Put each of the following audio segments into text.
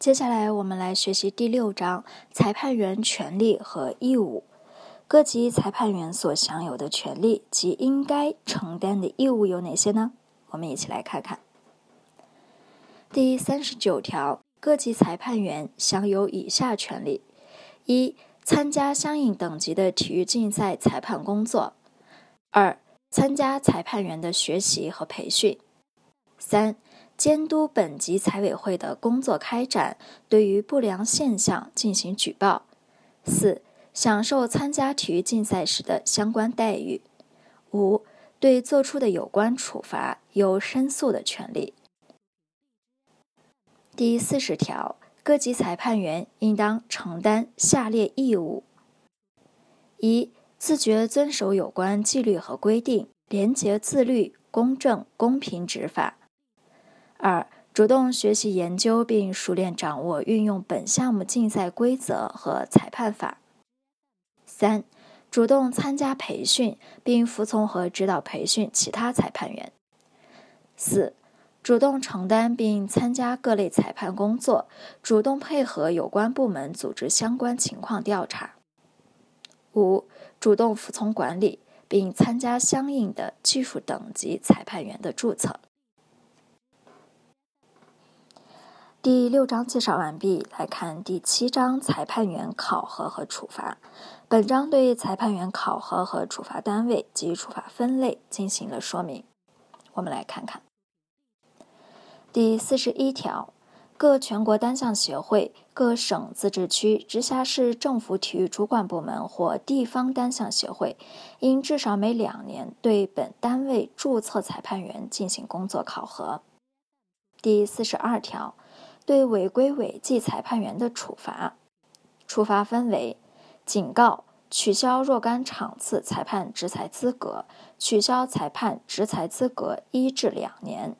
接下来我们来学习第六章裁判员权利和义务。各级裁判员所享有的权利及应该承担的义务有哪些呢？我们一起来看看。第三十九条，各级裁判员享有以下权利：一、参加相应等级的体育竞赛裁判工作；二、参加裁判员的学习和培训；三、监督本级裁委会的工作开展，对于不良现象进行举报；四、享受参加体育竞赛时的相关待遇；五、对作出的有关处罚有申诉的权利。第四十条，各级裁判员应当承担下列义务：一、自觉遵守有关纪律和规定，廉洁自律、公正公平执法；二、主动学习研究并熟练掌握运用本项目竞赛规则和裁判法；三、主动参加培训并服从和指导培训其他裁判员；四。主动承担并参加各类裁判工作，主动配合有关部门组织相关情况调查。五、主动服从管理并参加相应的技术等级裁判员的注册。第六章介绍完毕，来看第七章裁判员考核和处罚。本章对裁判员考核和处罚单位及处罚分类进行了说明。我们来看看。第四十一条，各全国单项协会、各省、自治区、直辖市政府体育主管部门或地方单项协会，应至少每两年对本单位注册裁判员进行工作考核。第四十二条，对违规违纪裁判员的处罚，处罚分为警告、取消若干场次裁判执裁资格、取消裁判执裁资格一至两年。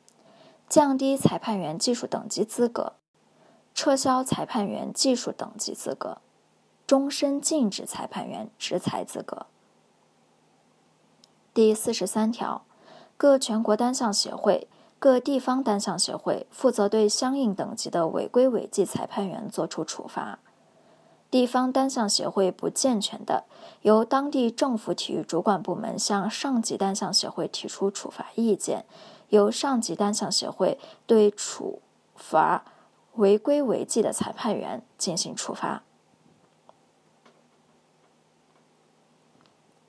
降低裁判员技术等级资格，撤销裁判员技术等级资格，终身禁止裁判员执裁资格。第四十三条，各全国单项协会、各地方单项协会负责对相应等级的违规违纪裁判员作出处罚。地方单项协会不健全的，由当地政府体育主管部门向上级单项协会提出处罚意见。由上级单项协会对处罚违规违纪的裁判员进行处罚。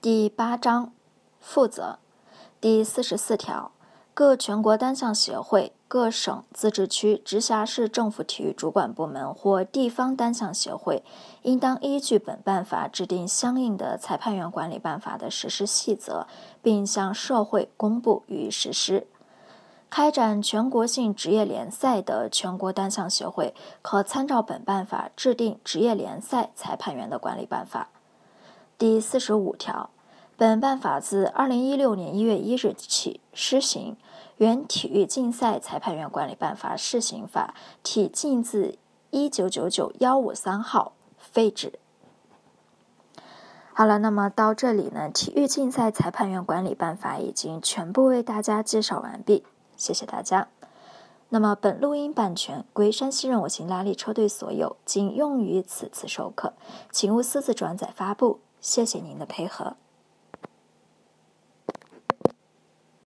第八章负责第四十四条，各全国单项协会、各省、自治区、直辖市政府体育主管部门或地方单项协会，应当依据本办法制定相应的裁判员管理办法的实施细则，并向社会公布予以实施。开展全国性职业联赛的全国单项协会，可参照本办法制定职业联赛裁判员的管理办法。第四十五条，本办法自二零一六年一月一日起施行，原体育竞赛裁判员管理办法试行法体禁字一九九九幺五三号废止。好了，那么到这里呢，体育竞赛裁判员管理办法已经全部为大家介绍完毕。谢谢大家。那么，本录音版权归山西任我行拉力车队所有，仅用于此次授课，请勿私自转载发布。谢谢您的配合。